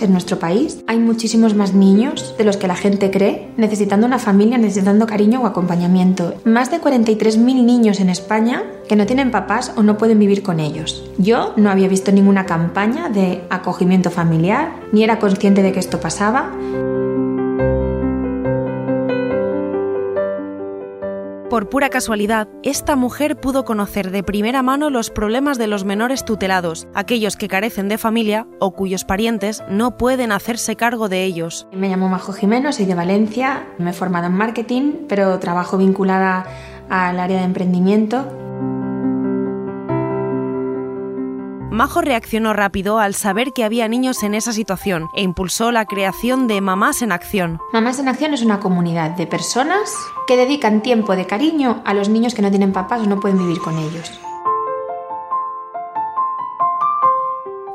En nuestro país hay muchísimos más niños de los que la gente cree, necesitando una familia, necesitando cariño o acompañamiento. Más de 43.000 niños en España que no tienen papás o no pueden vivir con ellos. Yo no había visto ninguna campaña de acogimiento familiar, ni era consciente de que esto pasaba. Por pura casualidad, esta mujer pudo conocer de primera mano los problemas de los menores tutelados, aquellos que carecen de familia o cuyos parientes no pueden hacerse cargo de ellos. Me llamo Majo Jimeno, soy de Valencia, me he formado en marketing, pero trabajo vinculada al área de emprendimiento Majo reaccionó rápido al saber que había niños en esa situación e impulsó la creación de Mamás en Acción. Mamás en Acción es una comunidad de personas que dedican tiempo de cariño a los niños que no tienen papás o no pueden vivir con ellos.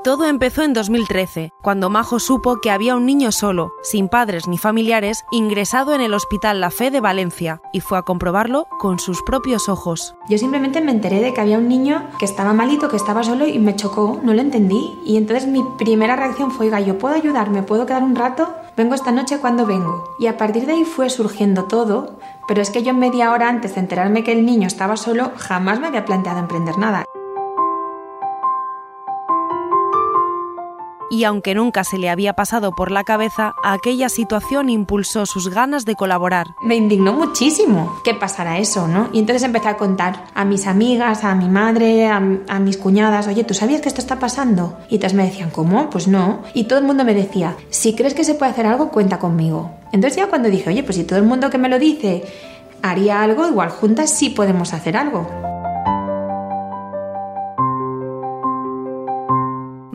Todo empezó en 2013, cuando Majo supo que había un niño solo, sin padres ni familiares, ingresado en el Hospital La Fe de Valencia, y fue a comprobarlo con sus propios ojos. Yo simplemente me enteré de que había un niño que estaba malito, que estaba solo y me chocó, no lo entendí. Y entonces mi primera reacción fue, oiga, ¿yo puedo ayudar? ¿Me puedo quedar un rato? Vengo esta noche cuando vengo. Y a partir de ahí fue surgiendo todo, pero es que yo media hora antes de enterarme que el niño estaba solo, jamás me había planteado emprender nada. Y aunque nunca se le había pasado por la cabeza, aquella situación impulsó sus ganas de colaborar. Me indignó muchísimo que pasara eso, ¿no? Y entonces empecé a contar a mis amigas, a mi madre, a, mis cuñadas, oye, ¿tú sabías que esto está pasando? Y todas me decían, ¿cómo? Pues no. Y todo el mundo me decía, si crees que se puede hacer algo, cuenta conmigo. Entonces ya cuando dije, oye, pues si todo el mundo que me lo dice haría algo, igual juntas sí podemos hacer algo.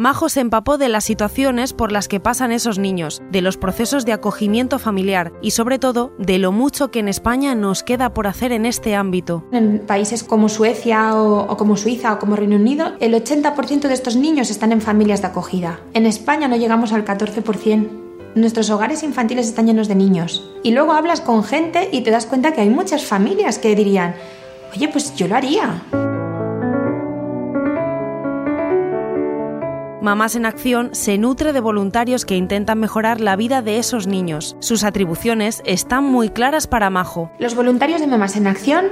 Majo se empapó de las situaciones por las que pasan esos niños, de los procesos de acogimiento familiar y sobre todo de lo mucho que en España nos queda por hacer en este ámbito. En países como Suecia o, como Suiza o como Reino Unido, el 80% de estos niños están en familias de acogida. En España no llegamos al 14%. Nuestros hogares infantiles están llenos de niños. Y luego hablas con gente y te das cuenta que hay muchas familias que dirían, oye, pues yo lo haría. Mamás en Acción se nutre de voluntarios que intentan mejorar la vida de esos niños. Sus atribuciones están muy claras para Majo. Los voluntarios de Mamás en Acción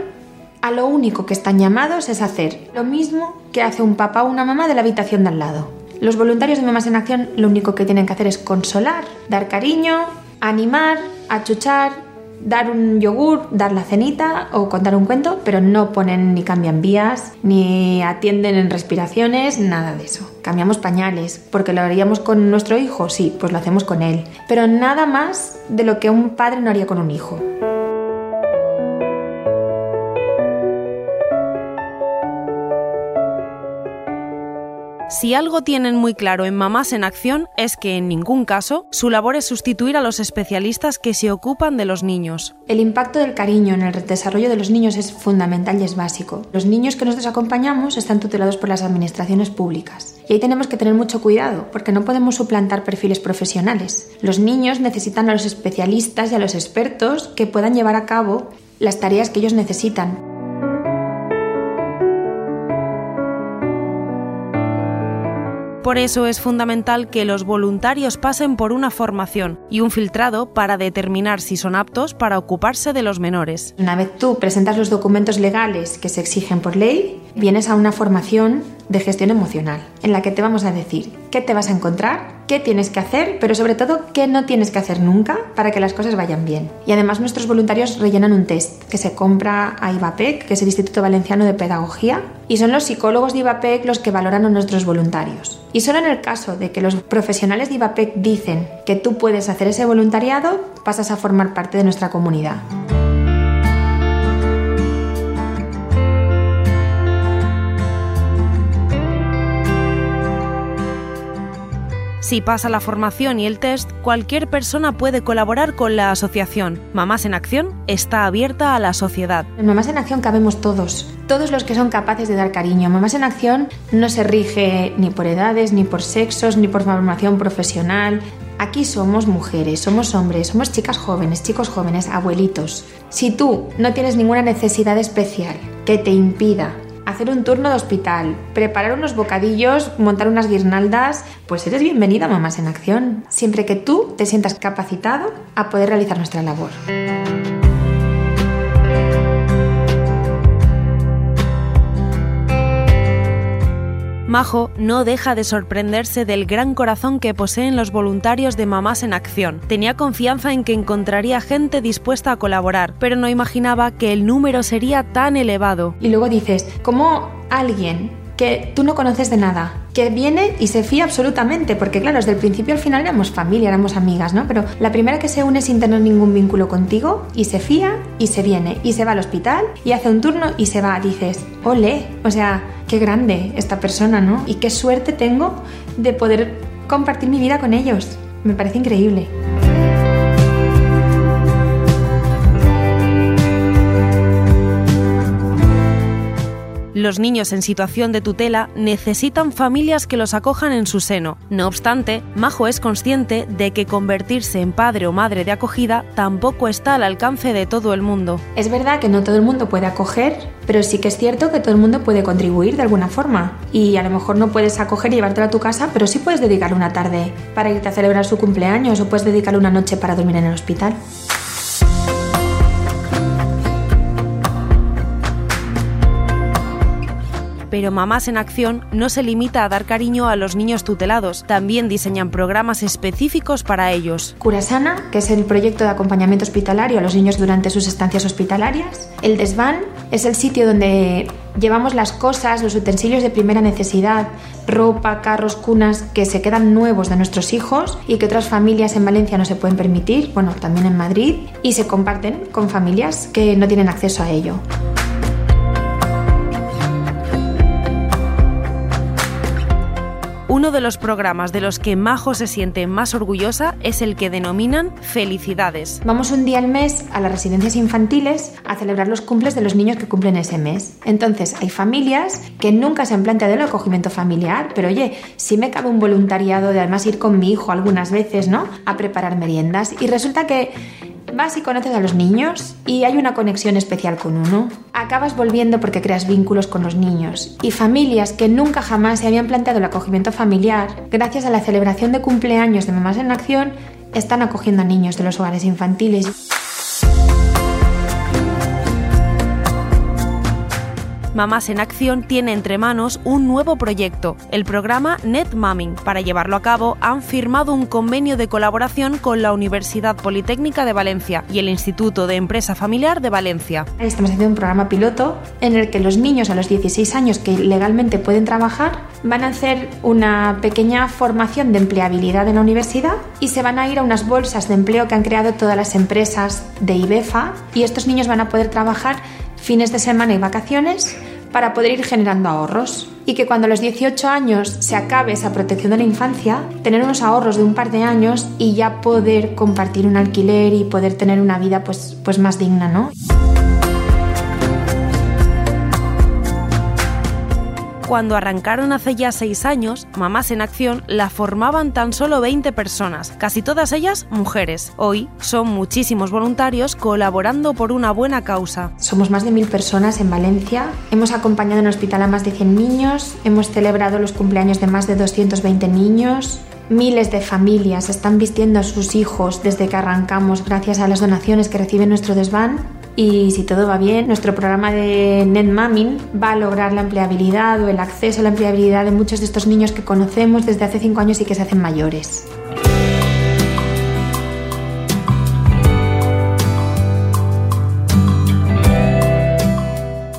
a lo único que están llamados es hacer lo mismo que hace un papá o una mamá de la habitación de al lado. Los voluntarios de Mamás en Acción lo único que tienen que hacer es consolar, dar cariño, animar, achuchar, dar un yogur, dar la cenita o contar un cuento, pero no ponen ni cambian vías, ni atienden en respiraciones, nada de eso. Cambiamos pañales, porque lo haríamos con nuestro hijo, sí, pues lo hacemos con él, pero nada más de lo que un padre no haría con un hijo. Si algo tienen muy claro en Mamás en Acción es que en ningún caso su labor es sustituir a los especialistas que se ocupan de los niños. El impacto del cariño en el desarrollo de los niños es fundamental y es básico. Los niños que nosotros acompañamos están tutelados por las administraciones públicas. Y ahí tenemos que tener mucho cuidado, porque no podemos suplantar perfiles profesionales. Los niños necesitan a los especialistas y a los expertos que puedan llevar a cabo las tareas que ellos necesitan. Por eso es fundamental que los voluntarios pasen por una formación y un filtrado para determinar si son aptos para ocuparse de los menores. Una vez tú presentas los documentos legales que se exigen por ley, vienes a una formación de gestión emocional, en la que te vamos a decir qué te vas a encontrar, qué tienes que hacer, pero sobre todo qué no tienes que hacer nunca para que las cosas vayan bien. Y además nuestros voluntarios rellenan un test que se compra a IVAPEC, que es el Instituto Valenciano de Pedagogía, y son los psicólogos de IVAPEC los que valoran a nuestros voluntarios. Y solo en el caso de que los profesionales de IVAPEC dicen que tú puedes hacer ese voluntariado, pasas a formar parte de nuestra comunidad. Si pasa la formación y el test, cualquier persona puede colaborar con la asociación. Mamás en Acción está abierta a la sociedad. En Mamás en Acción cabemos todos, todos los que son capaces de dar cariño. Mamás en Acción no se rige ni por edades, ni por sexos, ni por formación profesional. Aquí somos mujeres, somos hombres, somos chicas jóvenes, chicos jóvenes, abuelitos. Si tú no tienes ninguna necesidad especial que te impida hacer un turno de hospital, preparar unos bocadillos, montar unas guirnaldas, pues eres bienvenida Mamás en Acción, siempre que tú te sientas capacitado a poder realizar nuestra labor. Majo no deja de sorprenderse del gran corazón que poseen los voluntarios de Mamás en Acción. Tenía confianza en que encontraría gente dispuesta a colaborar, pero no imaginaba que el número sería tan elevado. Y luego dices, ¿cómo alguien que tú no conoces de nada, que viene y se fía absolutamente, porque claro, desde el principio al final éramos familia, éramos amigas, ¿no? Pero la primera que se une sin tener ningún vínculo contigo y se fía y se viene y se va al hospital y hace un turno y se va, dices, ole, o sea, qué grande esta persona, ¿no? Y qué suerte tengo de poder compartir mi vida con ellos. Me parece increíble. Los niños en situación de tutela necesitan familias que los acojan en su seno. No obstante, Majo es consciente de que convertirse en padre o madre de acogida tampoco está al alcance de todo el mundo. Es verdad que no todo el mundo puede acoger, pero sí que es cierto que todo el mundo puede contribuir de alguna forma. Y a lo mejor no puedes acoger y llevártelo a tu casa, pero sí puedes dedicarle una tarde para irte a celebrar su cumpleaños o puedes dedicarle una noche para dormir en el hospital. Pero Mamás en Acción no se limita a dar cariño a los niños tutelados, también diseñan programas específicos para ellos. Curasana, que es el proyecto de acompañamiento hospitalario a los niños durante sus estancias hospitalarias. El desván es el sitio donde llevamos las cosas, los utensilios de primera necesidad, ropa, carros, cunas que se quedan nuevos de nuestros hijos y que otras familias en Valencia no se pueden permitir, bueno, también en Madrid, y se comparten con familias que no tienen acceso a ello. Uno de los programas de los que Majo se siente más orgullosa es el que denominan Felicidades. Vamos un día al mes a las residencias infantiles a celebrar los cumples de los niños que cumplen ese mes. Entonces, hay familias que nunca se han planteado el acogimiento familiar, pero oye, sí me cabe un voluntariado de además ir con mi hijo algunas veces, ¿no? A preparar meriendas. Y resulta que Vas y conoces a los niños y hay una conexión especial con uno. Acabas volviendo porque creas vínculos con los niños. Y familias que nunca jamás se habían planteado el acogimiento familiar, gracias a la celebración de cumpleaños de Mamás en Acción, están acogiendo a niños de los hogares infantiles. Mamás en Acción tiene entre manos un nuevo proyecto, el programa Net Mamming. Para llevarlo a cabo han firmado un convenio de colaboración con la Universidad Politécnica de Valencia y el Instituto de Empresa Familiar de Valencia. Estamos haciendo un programa piloto en el que los niños a los 16 años que legalmente pueden trabajar van a hacer una pequeña formación de empleabilidad en la universidad y se van a ir a unas bolsas de empleo que han creado todas las empresas de IBEFA y estos niños van a poder trabajar fines de semana y vacaciones para poder ir generando ahorros y que cuando a los 18 años se acabe esa protección de la infancia, tener unos ahorros de un par de años y ya poder compartir un alquiler y poder tener una vida pues, pues más digna, ¿no? Cuando arrancaron hace ya seis años, Mamás en Acción la formaban tan solo 20 personas, casi todas ellas mujeres. Hoy son muchísimos voluntarios colaborando por una buena causa. Somos más de mil personas en Valencia, hemos acompañado en el hospital a más de 100 niños, hemos celebrado los cumpleaños de más de 220 niños, Miles de familias están vistiendo a sus hijos desde que arrancamos gracias a las donaciones que recibe nuestro desván y si todo va bien, nuestro programa de NetMamming va a lograr la empleabilidad o el acceso a la empleabilidad de muchos de estos niños que conocemos desde hace cinco años y que se hacen mayores.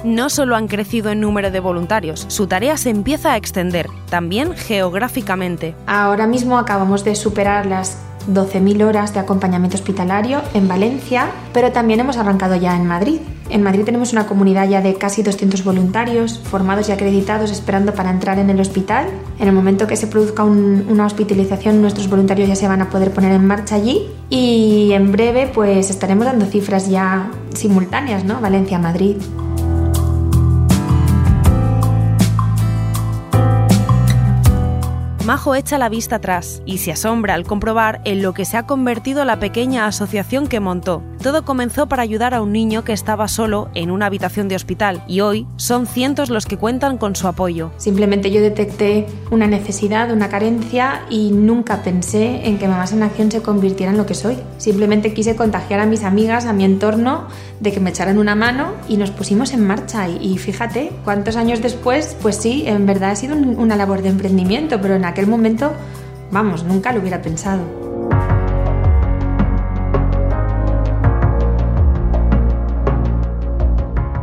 no solo han crecido en número de voluntarios, su tarea se empieza a extender, también geográficamente. Ahora mismo acabamos de superar las 12.000 horas de acompañamiento hospitalario en Valencia, pero también hemos arrancado ya en Madrid. En Madrid tenemos una comunidad ya de casi 200 voluntarios formados y acreditados esperando para entrar en el hospital. En el momento que se produzca una hospitalización, nuestros voluntarios ya se van a poder poner en marcha allí y en breve pues estaremos dando cifras ya simultáneas, ¿no? Valencia-Madrid. Majo echa la vista atrás y se asombra al comprobar en lo que se ha convertido la pequeña asociación que montó. Todo comenzó para ayudar a un niño que estaba solo en una habitación de hospital y hoy son cientos los que cuentan con su apoyo. Simplemente yo detecté una necesidad, una carencia y nunca pensé en que Mamás en Acción se convirtiera en lo que soy. Simplemente quise contagiar a mis amigas, a mi entorno, de que me echaran una mano y nos pusimos en marcha. Y, fíjate, cuántos años después, pues sí, en verdad ha sido una labor de emprendimiento, pero en aquel momento, vamos, nunca lo hubiera pensado.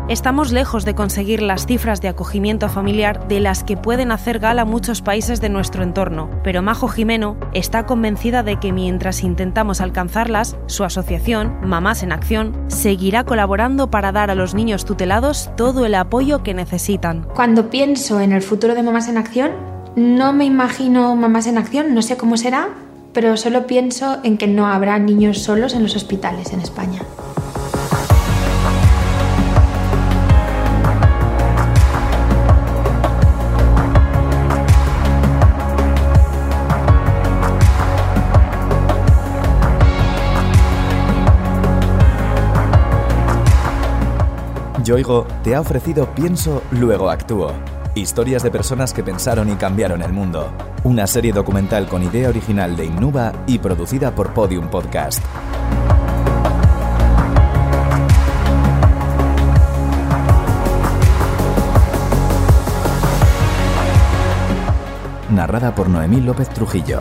Estamos lejos de conseguir las cifras de acogimiento familiar de las que pueden hacer gala muchos países de nuestro entorno, pero Majo Jimeno está convencida de que mientras intentamos alcanzarlas, su asociación, Mamás en Acción, seguirá colaborando para dar a los niños tutelados todo el apoyo que necesitan. Cuando pienso en el futuro de Mamás en Acción, no me imagino Mamás en Acción, no sé cómo será, pero solo pienso en que no habrá niños solos en los hospitales en España. Yoigo te ha ofrecido Pienso, luego actúo. Historias de personas que pensaron y cambiaron el mundo. Una serie documental con idea original de Innuba y producida por Podium Podcast. Narrada por Noemí López Trujillo.